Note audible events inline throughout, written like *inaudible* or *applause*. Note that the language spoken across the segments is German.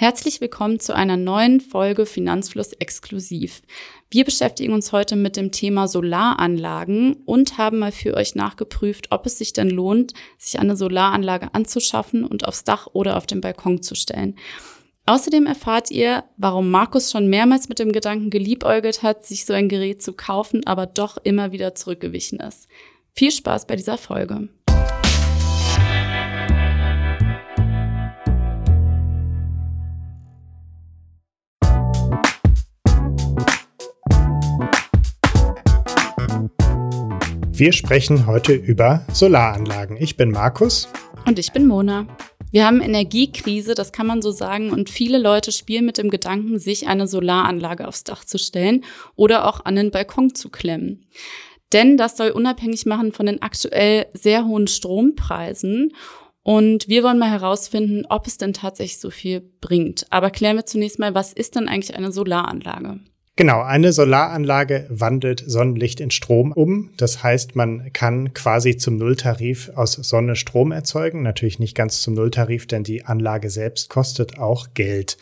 Herzlich willkommen zu einer neuen Folge Finanzfluss exklusiv. Wir beschäftigen uns heute mit dem Thema Solaranlagen und haben mal für euch nachgeprüft, ob es sich denn lohnt, sich eine Solaranlage anzuschaffen und aufs Dach oder auf den Balkon zu stellen. Außerdem erfahrt ihr, warum Markus schon mehrmals mit dem Gedanken geliebäugelt hat, sich so ein Gerät zu kaufen, aber doch immer wieder zurückgewichen ist. Viel Spaß bei dieser Folge. Wir sprechen heute über Solaranlagen. Ich bin Markus. Und ich bin Mona. Wir haben Energiekrise, das kann man so sagen, und viele Leute spielen mit dem Gedanken, sich eine Solaranlage aufs Dach zu stellen oder auch an den Balkon zu klemmen. Denn das soll unabhängig machen von den aktuell sehr hohen Strompreisen. Und wir wollen mal herausfinden, ob es denn tatsächlich so viel bringt. Aber klären wir zunächst mal, was ist denn eigentlich eine Solaranlage? Genau, eine Solaranlage wandelt Sonnenlicht in Strom um. Das heißt, man kann quasi zum Nulltarif aus Sonne Strom erzeugen. Natürlich nicht ganz zum Nulltarif, denn die Anlage selbst kostet auch Geld.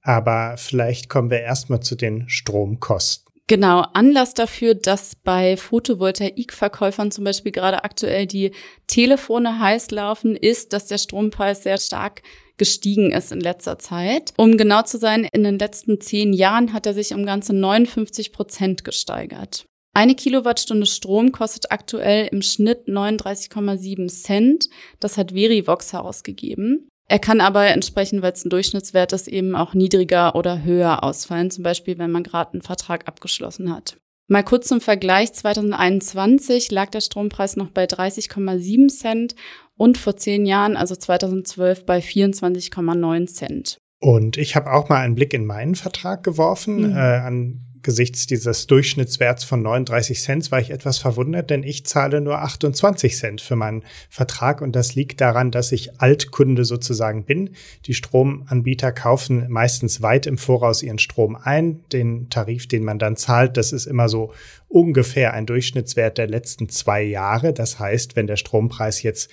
Aber vielleicht kommen wir erstmal zu den Stromkosten. Genau, Anlass dafür, dass bei Photovoltaikverkäufern zum Beispiel gerade aktuell die Telefone heiß laufen, ist, dass der Strompreis sehr stark gestiegen ist in letzter Zeit. Um genau zu sein, in den letzten zehn Jahren hat er sich um ganze 59 Prozent gesteigert. Eine Kilowattstunde Strom kostet aktuell im Schnitt 39,7 Cent. Das hat Verivox herausgegeben. Er kann aber entsprechend, weil es ein Durchschnittswert ist, eben auch niedriger oder höher ausfallen, zum Beispiel wenn man gerade einen Vertrag abgeschlossen hat. Mal kurz zum Vergleich, 2021 lag der Strompreis noch bei 30,7 Cent und vor zehn Jahren, also 2012, bei 24,9 Cent. Und ich habe auch mal einen Blick in meinen Vertrag geworfen. Mhm. Äh, angesichts dieses Durchschnittswerts von 39 Cent war ich etwas verwundert, denn ich zahle nur 28 Cent für meinen Vertrag. Und das liegt daran, dass ich Altkunde sozusagen bin. Die Stromanbieter kaufen meistens weit im Voraus ihren Strom ein. Den Tarif, den man dann zahlt, das ist immer so ungefähr ein Durchschnittswert der letzten zwei Jahre. Das heißt, wenn der Strompreis jetzt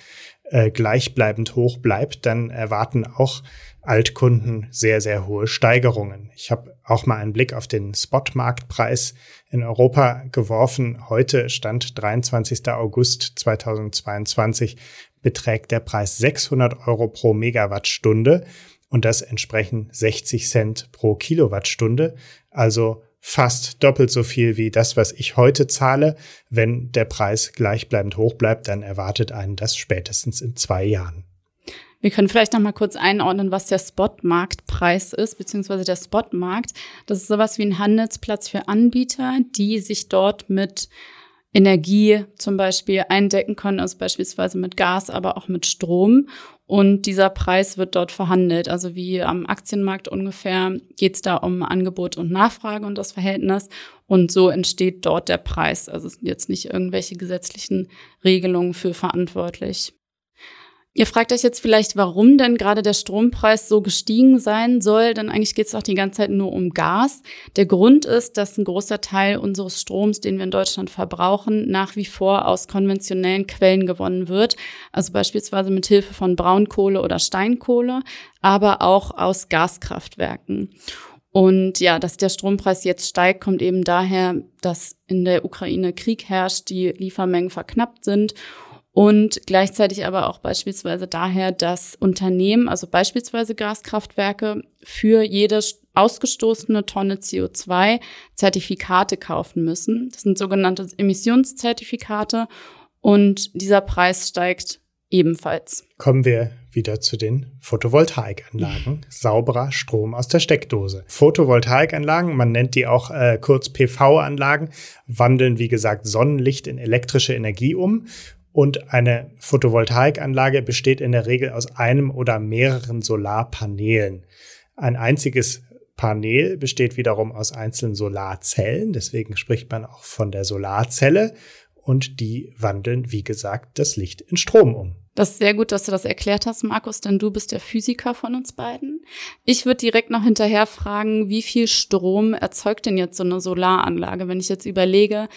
äh, gleichbleibend hoch bleibt, dann erwarten auch Altkunden sehr, sehr hohe Steigerungen. Ich habe auch mal einen Blick auf den Spotmarktpreis in Europa geworfen. Heute stand 23. August 2022 beträgt der Preis 600 Euro pro Megawattstunde und das entsprechen 60 Cent pro Kilowattstunde. Also fast doppelt so viel wie das, was ich heute zahle. Wenn der Preis gleichbleibend hoch bleibt, dann erwartet einen das spätestens in zwei Jahren. Wir können vielleicht noch mal kurz einordnen, was der Spotmarktpreis ist, beziehungsweise der Spotmarkt. Das ist sowas wie ein Handelsplatz für Anbieter, die sich dort mit Energie zum Beispiel eindecken können, also beispielsweise mit Gas, aber auch mit Strom. Und dieser Preis wird dort verhandelt. Also wie am Aktienmarkt ungefähr geht es da um Angebot und Nachfrage und das Verhältnis. Und so entsteht dort der Preis. Also es sind jetzt nicht irgendwelche gesetzlichen Regelungen für verantwortlich. Ihr fragt euch jetzt vielleicht, warum denn gerade der Strompreis so gestiegen sein soll, denn eigentlich geht es doch die ganze Zeit nur um Gas. Der Grund ist, dass ein großer Teil unseres Stroms, den wir in Deutschland verbrauchen, nach wie vor aus konventionellen Quellen gewonnen wird, also beispielsweise mit Hilfe von Braunkohle oder Steinkohle, aber auch aus Gaskraftwerken. Und ja, dass der Strompreis jetzt steigt, kommt eben daher, dass in der Ukraine Krieg herrscht, die Liefermengen verknappt sind und gleichzeitig aber auch beispielsweise daher, dass Unternehmen, also beispielsweise Gaskraftwerke, für jede ausgestoßene Tonne CO2 Zertifikate kaufen müssen. Das sind sogenannte Emissionszertifikate und dieser Preis steigt ebenfalls. Kommen wir wieder zu den Photovoltaikanlagen. *laughs* Sauberer Strom aus der Steckdose. Photovoltaikanlagen, man nennt die auch äh, kurz PV-Anlagen, wandeln wie gesagt Sonnenlicht in elektrische Energie um und eine Photovoltaikanlage besteht in der Regel aus einem oder mehreren Solarpanelen. Ein einziges Panel besteht wiederum aus einzelnen Solarzellen, deswegen spricht man auch von der Solarzelle und die wandeln, wie gesagt, das Licht in Strom um. Das ist sehr gut, dass du das erklärt hast, Markus, denn du bist der Physiker von uns beiden. Ich würde direkt noch hinterher fragen, wie viel Strom erzeugt denn jetzt so eine Solaranlage? Wenn ich jetzt überlege,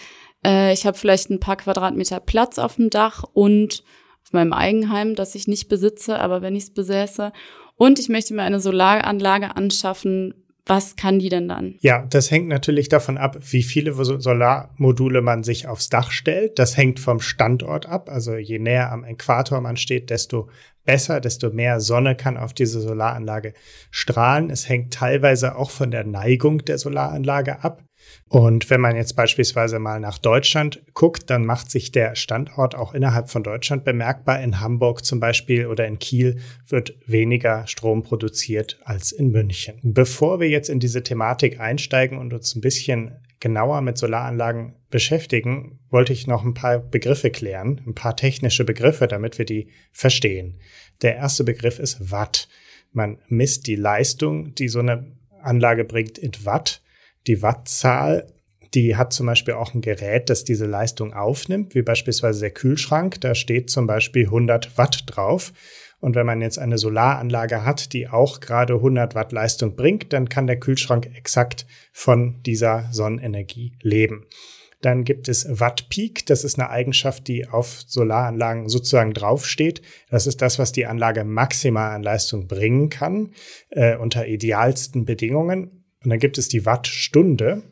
äh, ich habe vielleicht ein paar Quadratmeter Platz auf dem Dach und auf meinem Eigenheim, das ich nicht besitze, aber wenn ich es besäße. und ich möchte mir eine Solaranlage anschaffen, was kann die denn dann? Ja, das hängt natürlich davon ab, wie viele Solarmodule man sich aufs Dach stellt. Das hängt vom Standort ab. Also je näher am Äquator man steht, desto besser, desto mehr Sonne kann auf diese Solaranlage strahlen. Es hängt teilweise auch von der Neigung der Solaranlage ab. Und wenn man jetzt beispielsweise mal nach Deutschland guckt, dann macht sich der Standort auch innerhalb von Deutschland bemerkbar. In Hamburg zum Beispiel oder in Kiel wird weniger Strom produziert als in München. Bevor wir jetzt in diese Thematik einsteigen und uns ein bisschen genauer mit Solaranlagen beschäftigen, wollte ich noch ein paar Begriffe klären, ein paar technische Begriffe, damit wir die verstehen. Der erste Begriff ist Watt. Man misst die Leistung, die so eine Anlage bringt, in Watt. Die Wattzahl, die hat zum Beispiel auch ein Gerät, das diese Leistung aufnimmt, wie beispielsweise der Kühlschrank. Da steht zum Beispiel 100 Watt drauf. Und wenn man jetzt eine Solaranlage hat, die auch gerade 100 Watt Leistung bringt, dann kann der Kühlschrank exakt von dieser Sonnenenergie leben. Dann gibt es Watt Peak. Das ist eine Eigenschaft, die auf Solaranlagen sozusagen draufsteht. Das ist das, was die Anlage maximal an Leistung bringen kann, äh, unter idealsten Bedingungen. Und dann gibt es die Wattstunde.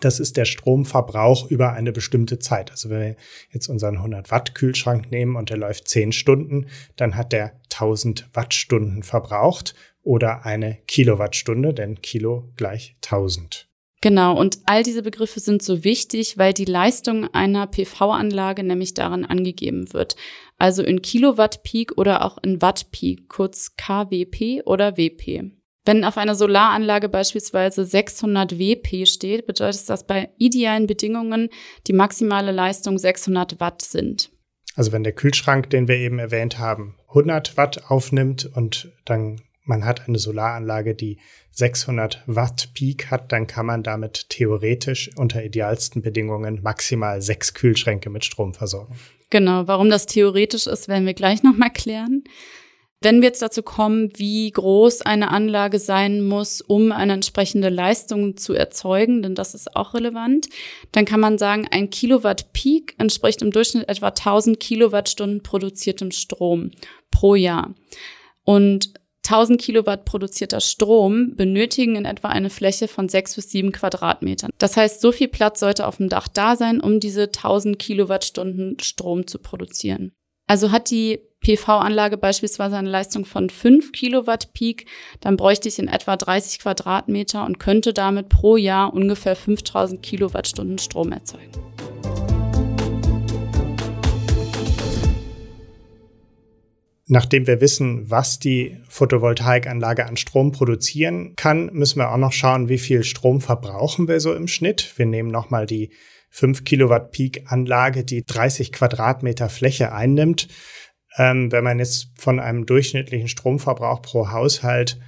Das ist der Stromverbrauch über eine bestimmte Zeit. Also wenn wir jetzt unseren 100 Watt Kühlschrank nehmen und der läuft 10 Stunden, dann hat der 1000 Wattstunden verbraucht oder eine Kilowattstunde, denn Kilo gleich 1000. Genau, und all diese Begriffe sind so wichtig, weil die Leistung einer PV-Anlage nämlich darin angegeben wird. Also in Kilowatt Peak oder auch in Watt Peak, kurz KWP oder WP. Wenn auf einer Solaranlage beispielsweise 600 WP steht, bedeutet das bei idealen Bedingungen die maximale Leistung 600 Watt sind. Also wenn der Kühlschrank, den wir eben erwähnt haben, 100 Watt aufnimmt und dann man hat eine Solaranlage, die 600 Watt Peak hat, dann kann man damit theoretisch unter idealsten Bedingungen maximal sechs Kühlschränke mit Strom versorgen. Genau, warum das theoretisch ist, werden wir gleich nochmal klären. Wenn wir jetzt dazu kommen, wie groß eine Anlage sein muss, um eine entsprechende Leistung zu erzeugen, denn das ist auch relevant, dann kann man sagen, ein Kilowatt Peak entspricht im Durchschnitt etwa 1000 Kilowattstunden produziertem Strom pro Jahr. Und 1000 Kilowatt produzierter Strom benötigen in etwa eine Fläche von sechs bis sieben Quadratmetern. Das heißt, so viel Platz sollte auf dem Dach da sein, um diese 1000 Kilowattstunden Strom zu produzieren. Also hat die PV-Anlage beispielsweise eine Leistung von 5 Kilowatt Peak, dann bräuchte ich in etwa 30 Quadratmeter und könnte damit pro Jahr ungefähr 5000 Kilowattstunden Strom erzeugen. Nachdem wir wissen, was die Photovoltaikanlage an Strom produzieren kann, müssen wir auch noch schauen, wie viel Strom verbrauchen wir so im Schnitt. Wir nehmen nochmal die 5 Kilowatt Peak Anlage, die 30 Quadratmeter Fläche einnimmt ähm, wenn man jetzt von einem durchschnittlichen Stromverbrauch pro Haushalt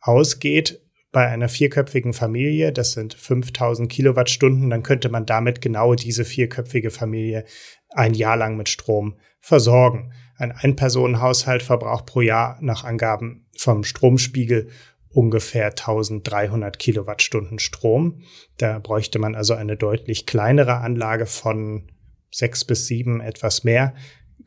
ausgeht, bei einer vierköpfigen Familie, das sind 5000 Kilowattstunden, dann könnte man damit genau diese vierköpfige Familie ein Jahr lang mit Strom versorgen. Ein Einpersonenhaushalt verbraucht pro Jahr nach Angaben vom Stromspiegel ungefähr 1300 Kilowattstunden Strom. Da bräuchte man also eine deutlich kleinere Anlage von sechs bis sieben, etwas mehr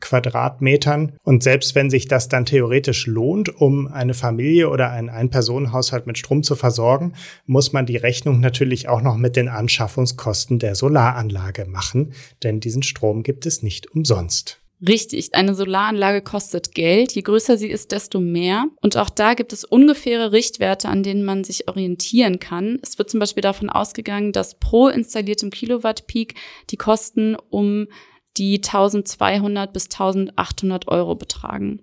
Quadratmetern. Und selbst wenn sich das dann theoretisch lohnt, um eine Familie oder einen Ein-Personen-Haushalt mit Strom zu versorgen, muss man die Rechnung natürlich auch noch mit den Anschaffungskosten der Solaranlage machen, denn diesen Strom gibt es nicht umsonst. Richtig, eine Solaranlage kostet Geld. Je größer sie ist, desto mehr. Und auch da gibt es ungefähre Richtwerte, an denen man sich orientieren kann. Es wird zum Beispiel davon ausgegangen, dass pro installiertem Kilowatt Peak die Kosten um die 1200 bis 1800 Euro betragen.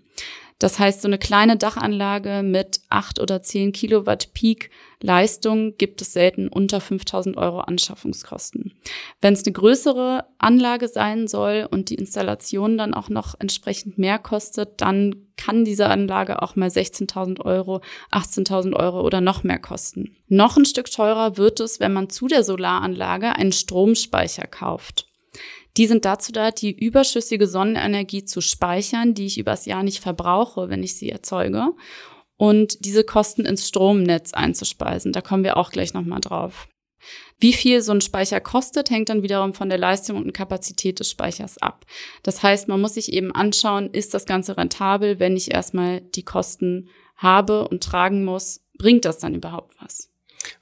Das heißt, so eine kleine Dachanlage mit 8 oder 10 Kilowatt Peak Leistung gibt es selten unter 5000 Euro Anschaffungskosten. Wenn es eine größere Anlage sein soll und die Installation dann auch noch entsprechend mehr kostet, dann kann diese Anlage auch mal 16.000 Euro, 18.000 Euro oder noch mehr kosten. Noch ein Stück teurer wird es, wenn man zu der Solaranlage einen Stromspeicher kauft. Die sind dazu da, die überschüssige Sonnenenergie zu speichern, die ich übers Jahr nicht verbrauche, wenn ich sie erzeuge, und diese Kosten ins Stromnetz einzuspeisen. Da kommen wir auch gleich nochmal drauf. Wie viel so ein Speicher kostet, hängt dann wiederum von der Leistung und Kapazität des Speichers ab. Das heißt, man muss sich eben anschauen, ist das Ganze rentabel, wenn ich erstmal die Kosten habe und tragen muss, bringt das dann überhaupt was?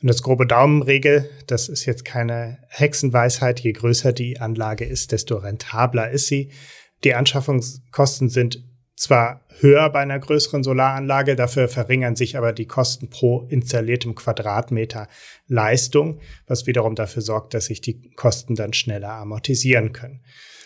Und das grobe Daumenregel, das ist jetzt keine Hexenweisheit. Je größer die Anlage ist, desto rentabler ist sie. Die Anschaffungskosten sind zwar höher bei einer größeren Solaranlage, dafür verringern sich aber die Kosten pro installiertem Quadratmeter Leistung, was wiederum dafür sorgt, dass sich die Kosten dann schneller amortisieren können.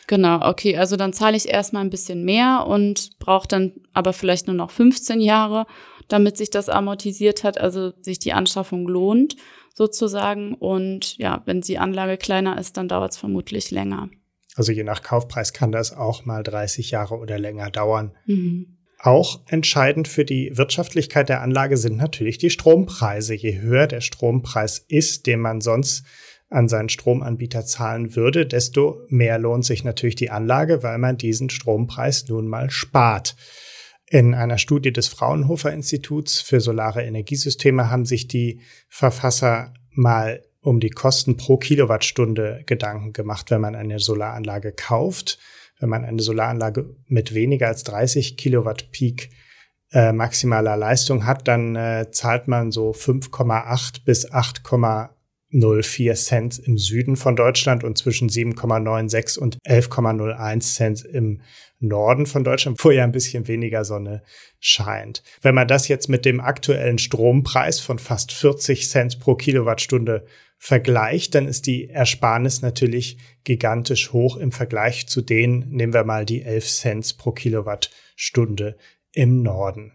Genau, okay, also dann zahle ich erstmal ein bisschen mehr und brauche dann aber vielleicht nur noch 15 Jahre, damit sich das amortisiert hat, also sich die Anschaffung lohnt sozusagen. Und ja, wenn die Anlage kleiner ist, dann dauert es vermutlich länger. Also je nach Kaufpreis kann das auch mal 30 Jahre oder länger dauern. Mhm. Auch entscheidend für die Wirtschaftlichkeit der Anlage sind natürlich die Strompreise. Je höher der Strompreis ist, den man sonst an seinen Stromanbieter zahlen würde, desto mehr lohnt sich natürlich die Anlage, weil man diesen Strompreis nun mal spart. In einer Studie des Fraunhofer Instituts für solare Energiesysteme haben sich die Verfasser mal um die Kosten pro Kilowattstunde Gedanken gemacht, wenn man eine Solaranlage kauft. Wenn man eine Solaranlage mit weniger als 30 Kilowatt Peak äh, maximaler Leistung hat, dann äh, zahlt man so 5,8 bis 8,04 Cent im Süden von Deutschland und zwischen 7,96 und 11,01 Cent im Norden von Deutschland, wo ja ein bisschen weniger Sonne scheint. Wenn man das jetzt mit dem aktuellen Strompreis von fast 40 Cent pro Kilowattstunde vergleicht, dann ist die Ersparnis natürlich gigantisch hoch im Vergleich zu denen, nehmen wir mal die 11 Cent pro Kilowattstunde im Norden.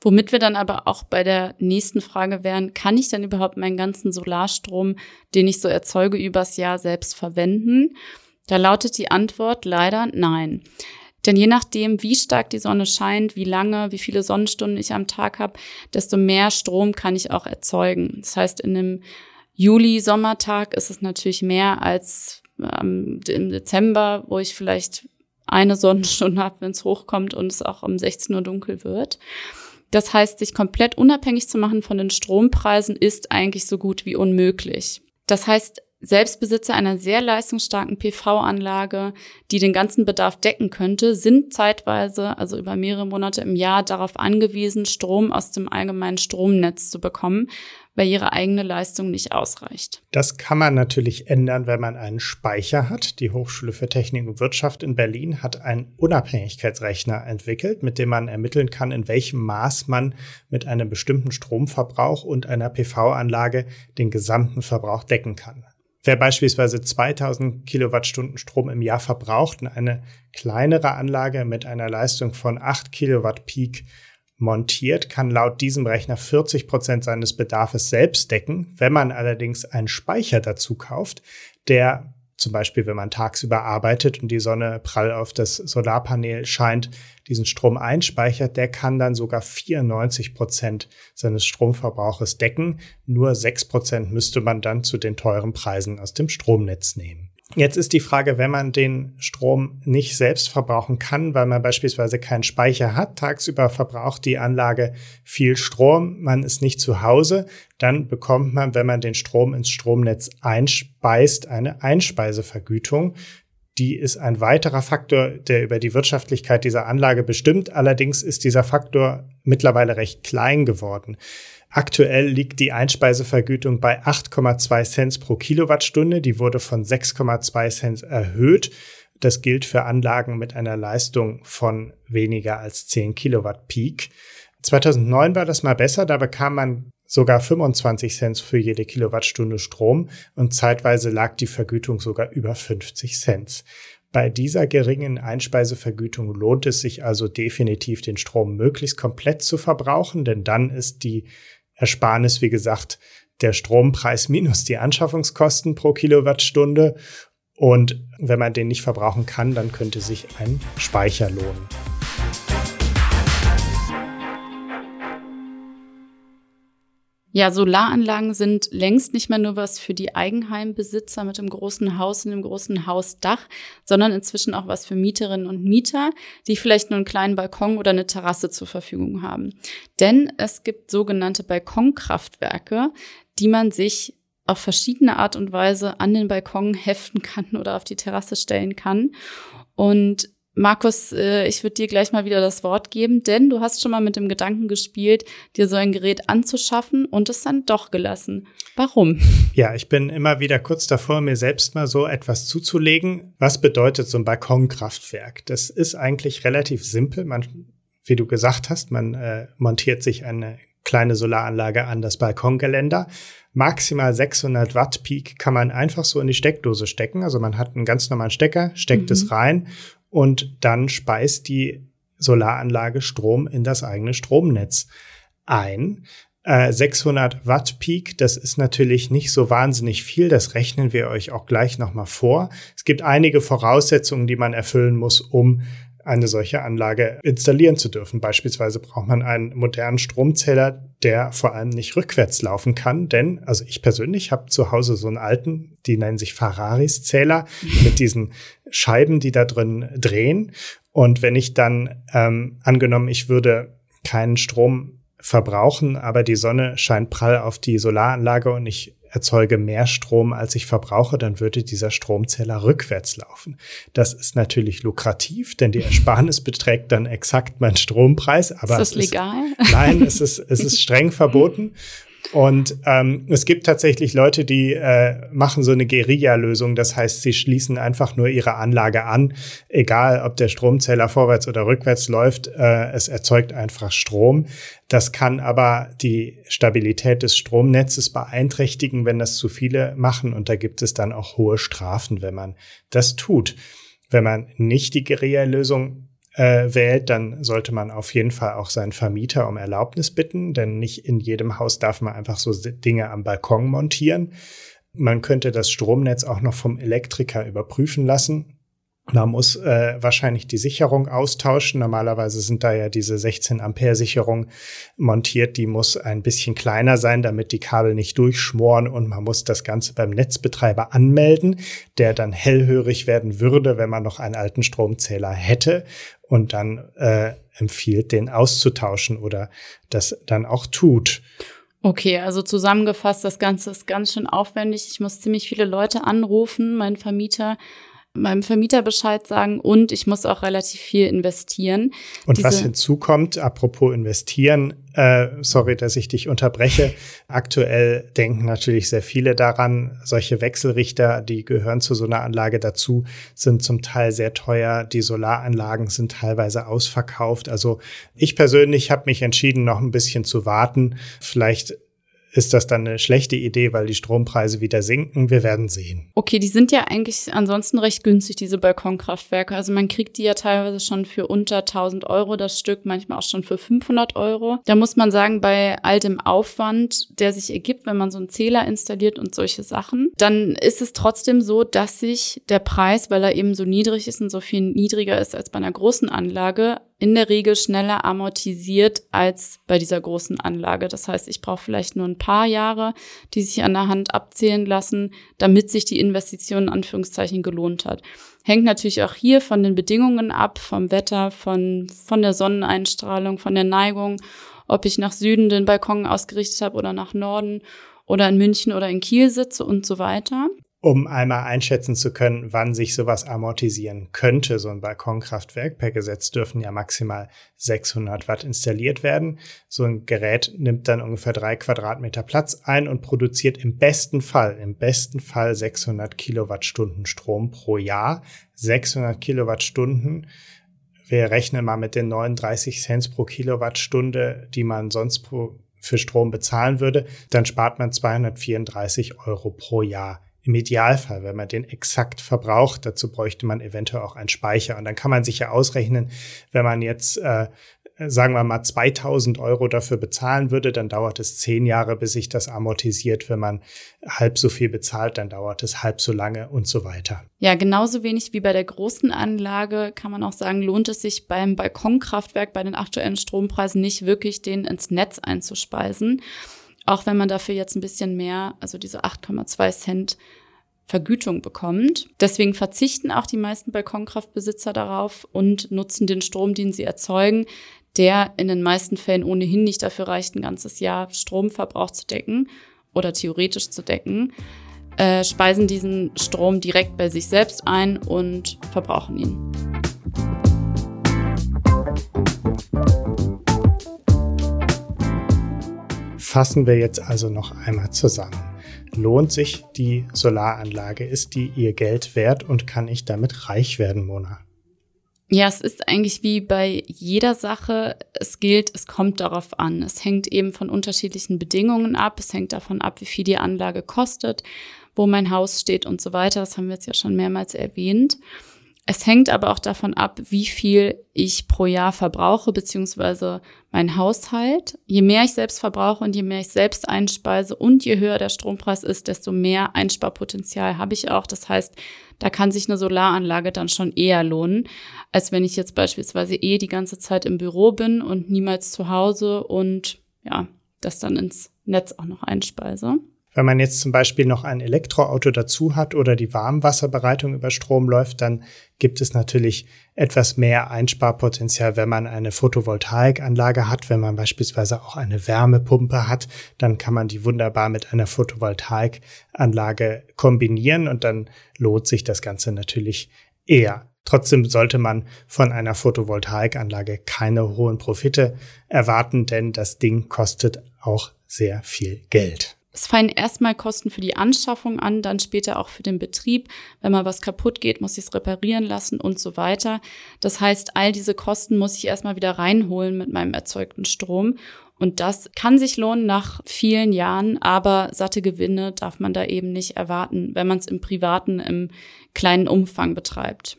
Womit wir dann aber auch bei der nächsten Frage wären, kann ich denn überhaupt meinen ganzen Solarstrom, den ich so erzeuge, übers Jahr selbst verwenden? Da lautet die Antwort leider nein. Denn je nachdem, wie stark die Sonne scheint, wie lange, wie viele Sonnenstunden ich am Tag habe, desto mehr Strom kann ich auch erzeugen. Das heißt, in einem Juli-Sommertag ist es natürlich mehr als ähm, im Dezember, wo ich vielleicht eine Sonnenstunde habe, wenn es hochkommt und es auch um 16 Uhr dunkel wird. Das heißt, sich komplett unabhängig zu machen von den Strompreisen ist eigentlich so gut wie unmöglich. Das heißt, Selbstbesitzer einer sehr leistungsstarken PV-Anlage, die den ganzen Bedarf decken könnte, sind zeitweise, also über mehrere Monate im Jahr, darauf angewiesen, Strom aus dem allgemeinen Stromnetz zu bekommen, weil ihre eigene Leistung nicht ausreicht. Das kann man natürlich ändern, wenn man einen Speicher hat. Die Hochschule für Technik und Wirtschaft in Berlin hat einen Unabhängigkeitsrechner entwickelt, mit dem man ermitteln kann, in welchem Maß man mit einem bestimmten Stromverbrauch und einer PV-Anlage den gesamten Verbrauch decken kann. Wer beispielsweise 2000 Kilowattstunden Strom im Jahr verbraucht und eine kleinere Anlage mit einer Leistung von 8 Kilowatt Peak montiert, kann laut diesem Rechner 40 Prozent seines Bedarfs selbst decken. Wenn man allerdings einen Speicher dazu kauft, der zum Beispiel, wenn man tagsüber arbeitet und die Sonne prall auf das Solarpanel scheint, diesen Strom einspeichert, der kann dann sogar 94 Prozent seines Stromverbrauches decken. Nur 6 Prozent müsste man dann zu den teuren Preisen aus dem Stromnetz nehmen. Jetzt ist die Frage, wenn man den Strom nicht selbst verbrauchen kann, weil man beispielsweise keinen Speicher hat, tagsüber verbraucht die Anlage viel Strom, man ist nicht zu Hause, dann bekommt man, wenn man den Strom ins Stromnetz einspeist, eine Einspeisevergütung. Die ist ein weiterer Faktor, der über die Wirtschaftlichkeit dieser Anlage bestimmt. Allerdings ist dieser Faktor mittlerweile recht klein geworden. Aktuell liegt die Einspeisevergütung bei 8,2 Cent pro Kilowattstunde. Die wurde von 6,2 Cent erhöht. Das gilt für Anlagen mit einer Leistung von weniger als 10 Kilowatt Peak. 2009 war das mal besser. Da bekam man sogar 25 Cent für jede Kilowattstunde Strom und zeitweise lag die Vergütung sogar über 50 Cent. Bei dieser geringen Einspeisevergütung lohnt es sich also definitiv, den Strom möglichst komplett zu verbrauchen, denn dann ist die Ersparnis, wie gesagt, der Strompreis *laughs* minus die Anschaffungskosten pro Kilowattstunde. Und wenn man den nicht verbrauchen kann, dann könnte sich ein Speicher lohnen. Ja, Solaranlagen sind längst nicht mehr nur was für die Eigenheimbesitzer mit dem großen Haus und dem großen Hausdach, sondern inzwischen auch was für Mieterinnen und Mieter, die vielleicht nur einen kleinen Balkon oder eine Terrasse zur Verfügung haben. Denn es gibt sogenannte Balkonkraftwerke, die man sich auf verschiedene Art und Weise an den Balkon heften kann oder auf die Terrasse stellen kann. Und Markus, äh, ich würde dir gleich mal wieder das Wort geben, denn du hast schon mal mit dem Gedanken gespielt, dir so ein Gerät anzuschaffen und es dann doch gelassen. Warum? *laughs* Ja, ich bin immer wieder kurz davor, mir selbst mal so etwas zuzulegen. Was bedeutet so ein Balkonkraftwerk? Das ist eigentlich relativ simpel. Man, wie du gesagt hast, man äh, montiert sich eine kleine Solaranlage an das Balkongeländer. Maximal 600 Watt Peak kann man einfach so in die Steckdose stecken. Also man hat einen ganz normalen Stecker, steckt mhm. es rein und dann speist die Solaranlage Strom in das eigene Stromnetz ein. 600 äh, Watt Peak, das ist natürlich nicht so wahnsinnig viel, das rechnen wir euch auch gleich nochmal vor. Es gibt einige Voraussetzungen, die man erfüllen muss, um eine solche Anlage installieren zu dürfen. Beispielsweise braucht man einen modernen Stromzähler, der vor allem nicht rückwärts laufen kann, denn, also ich persönlich habe zu Hause so einen alten, die nennen sich Ferraris Zähler mit diesen Scheiben, die da drin drehen. Und wenn ich dann, ähm, angenommen, ich würde keinen Strom verbrauchen, aber die Sonne scheint prall auf die Solaranlage und ich erzeuge mehr Strom, als ich verbrauche, dann würde dieser Stromzähler rückwärts laufen. Das ist natürlich lukrativ, denn die Ersparnis *laughs* beträgt dann exakt meinen Strompreis. Aber ist das legal? Ist, nein, es ist, es ist streng verboten. *laughs* Und ähm, es gibt tatsächlich Leute, die äh, machen so eine Guerilla-Lösung. Das heißt, sie schließen einfach nur ihre Anlage an, egal ob der Stromzähler vorwärts oder rückwärts läuft. Äh, es erzeugt einfach Strom. Das kann aber die Stabilität des Stromnetzes beeinträchtigen, wenn das zu viele machen. Und da gibt es dann auch hohe Strafen, wenn man das tut. Wenn man nicht die Guerilla-Lösung äh, wählt, dann sollte man auf jeden Fall auch seinen Vermieter um Erlaubnis bitten, denn nicht in jedem Haus darf man einfach so Dinge am Balkon montieren. Man könnte das Stromnetz auch noch vom Elektriker überprüfen lassen. Man muss äh, wahrscheinlich die Sicherung austauschen. Normalerweise sind da ja diese 16 Ampere Sicherung montiert. Die muss ein bisschen kleiner sein, damit die Kabel nicht durchschmoren und man muss das Ganze beim Netzbetreiber anmelden, der dann hellhörig werden würde, wenn man noch einen alten Stromzähler hätte und dann äh, empfiehlt, den auszutauschen oder das dann auch tut. Okay, also zusammengefasst, das Ganze ist ganz schön aufwendig. Ich muss ziemlich viele Leute anrufen. Mein Vermieter meinem Vermieter Bescheid sagen und ich muss auch relativ viel investieren. Und Diese was hinzukommt, apropos investieren, äh, sorry, dass ich dich unterbreche. Aktuell denken natürlich sehr viele daran, solche Wechselrichter, die gehören zu so einer Anlage dazu, sind zum Teil sehr teuer. Die Solaranlagen sind teilweise ausverkauft. Also ich persönlich habe mich entschieden, noch ein bisschen zu warten. Vielleicht ist das dann eine schlechte Idee, weil die Strompreise wieder sinken? Wir werden sehen. Okay, die sind ja eigentlich ansonsten recht günstig, diese Balkonkraftwerke. Also man kriegt die ja teilweise schon für unter 1000 Euro das Stück, manchmal auch schon für 500 Euro. Da muss man sagen, bei all dem Aufwand, der sich ergibt, wenn man so einen Zähler installiert und solche Sachen, dann ist es trotzdem so, dass sich der Preis, weil er eben so niedrig ist und so viel niedriger ist als bei einer großen Anlage, in der Regel schneller amortisiert als bei dieser großen Anlage. Das heißt, ich brauche vielleicht nur ein paar Jahre, die sich an der Hand abzählen lassen, damit sich die Investition in Anführungszeichen gelohnt hat. Hängt natürlich auch hier von den Bedingungen ab, vom Wetter, von, von der Sonneneinstrahlung, von der Neigung, ob ich nach Süden den Balkon ausgerichtet habe oder nach Norden oder in München oder in Kiel sitze und so weiter um einmal einschätzen zu können, wann sich sowas amortisieren könnte. So ein Balkonkraftwerk per Gesetz dürfen ja maximal 600 Watt installiert werden. So ein Gerät nimmt dann ungefähr drei Quadratmeter Platz ein und produziert im besten Fall, im besten Fall 600 Kilowattstunden Strom pro Jahr. 600 Kilowattstunden. Wir rechnen mal mit den 39 Cent pro Kilowattstunde, die man sonst pro, für Strom bezahlen würde, dann spart man 234 Euro pro Jahr im Idealfall, wenn man den exakt verbraucht, dazu bräuchte man eventuell auch einen Speicher. Und dann kann man sich ja ausrechnen, wenn man jetzt, äh, sagen wir mal, 2000 Euro dafür bezahlen würde, dann dauert es zehn Jahre, bis sich das amortisiert. Wenn man halb so viel bezahlt, dann dauert es halb so lange und so weiter. Ja, genauso wenig wie bei der großen Anlage kann man auch sagen, lohnt es sich beim Balkonkraftwerk bei den aktuellen Strompreisen nicht wirklich, den ins Netz einzuspeisen auch wenn man dafür jetzt ein bisschen mehr, also diese 8,2 Cent Vergütung bekommt. Deswegen verzichten auch die meisten Balkonkraftbesitzer darauf und nutzen den Strom, den sie erzeugen, der in den meisten Fällen ohnehin nicht dafür reicht, ein ganzes Jahr Stromverbrauch zu decken oder theoretisch zu decken, äh, speisen diesen Strom direkt bei sich selbst ein und verbrauchen ihn. Fassen wir jetzt also noch einmal zusammen. Lohnt sich die Solaranlage? Ist die ihr Geld wert und kann ich damit reich werden, Mona? Ja, es ist eigentlich wie bei jeder Sache. Es gilt, es kommt darauf an. Es hängt eben von unterschiedlichen Bedingungen ab. Es hängt davon ab, wie viel die Anlage kostet, wo mein Haus steht und so weiter. Das haben wir jetzt ja schon mehrmals erwähnt. Es hängt aber auch davon ab, wie viel ich pro Jahr verbrauche, beziehungsweise mein Haushalt. Je mehr ich selbst verbrauche und je mehr ich selbst einspeise und je höher der Strompreis ist, desto mehr Einsparpotenzial habe ich auch. Das heißt, da kann sich eine Solaranlage dann schon eher lohnen, als wenn ich jetzt beispielsweise eh die ganze Zeit im Büro bin und niemals zu Hause und ja, das dann ins Netz auch noch einspeise. Wenn man jetzt zum Beispiel noch ein Elektroauto dazu hat oder die Warmwasserbereitung über Strom läuft, dann gibt es natürlich etwas mehr Einsparpotenzial, wenn man eine Photovoltaikanlage hat. Wenn man beispielsweise auch eine Wärmepumpe hat, dann kann man die wunderbar mit einer Photovoltaikanlage kombinieren und dann lohnt sich das Ganze natürlich eher. Trotzdem sollte man von einer Photovoltaikanlage keine hohen Profite erwarten, denn das Ding kostet auch sehr viel Geld. Es fallen erstmal Kosten für die Anschaffung an, dann später auch für den Betrieb. Wenn mal was kaputt geht, muss ich es reparieren lassen und so weiter. Das heißt, all diese Kosten muss ich erstmal wieder reinholen mit meinem erzeugten Strom. Und das kann sich lohnen nach vielen Jahren, aber satte Gewinne darf man da eben nicht erwarten, wenn man es im privaten, im kleinen Umfang betreibt.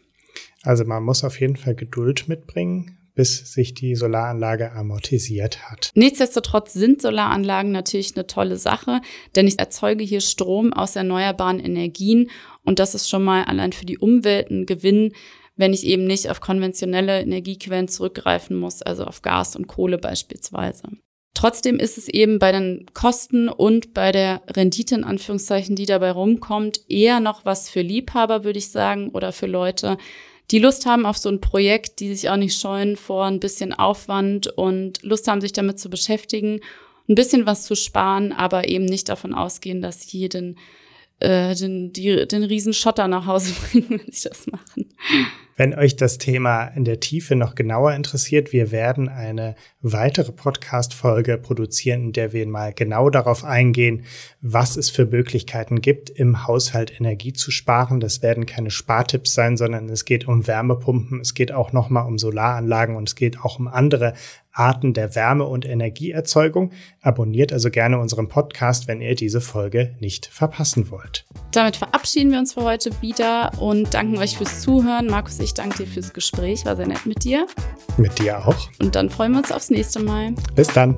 Also man muss auf jeden Fall Geduld mitbringen, bis sich die Solaranlage amortisiert hat. Nichtsdestotrotz sind Solaranlagen natürlich eine tolle Sache, denn ich erzeuge hier Strom aus erneuerbaren Energien und das ist schon mal allein für die Umwelt ein Gewinn, wenn ich eben nicht auf konventionelle Energiequellen zurückgreifen muss, also auf Gas und Kohle beispielsweise. Trotzdem ist es eben bei den Kosten und bei der Rendite in Anführungszeichen, die dabei rumkommt, eher noch was für Liebhaber, würde ich sagen, oder für Leute, die Lust haben auf so ein Projekt, die sich auch nicht scheuen vor ein bisschen Aufwand und Lust haben, sich damit zu beschäftigen, ein bisschen was zu sparen, aber eben nicht davon ausgehen, dass jeden äh, den, die, den riesen nach Hause *laughs* bringen, wenn sie das machen. Wenn euch das Thema in der Tiefe noch genauer interessiert, wir werden eine weitere Podcast-Folge produzieren, in der wir mal genau darauf eingehen, was es für Möglichkeiten gibt, im Haushalt Energie zu sparen. Das werden keine Spartipps sein, sondern es geht um Wärmepumpen, es geht auch nochmal um Solaranlagen und es geht auch um andere Arten der Wärme- und Energieerzeugung. Abonniert also gerne unseren Podcast, wenn ihr diese Folge nicht verpassen wollt. Damit verabschieden wir uns für heute wieder und danken euch fürs Zuhören. Markus, ich danke dir fürs Gespräch. War sehr nett mit dir. Mit dir auch. Und dann freuen wir uns aufs nächste Mal. Bis dann.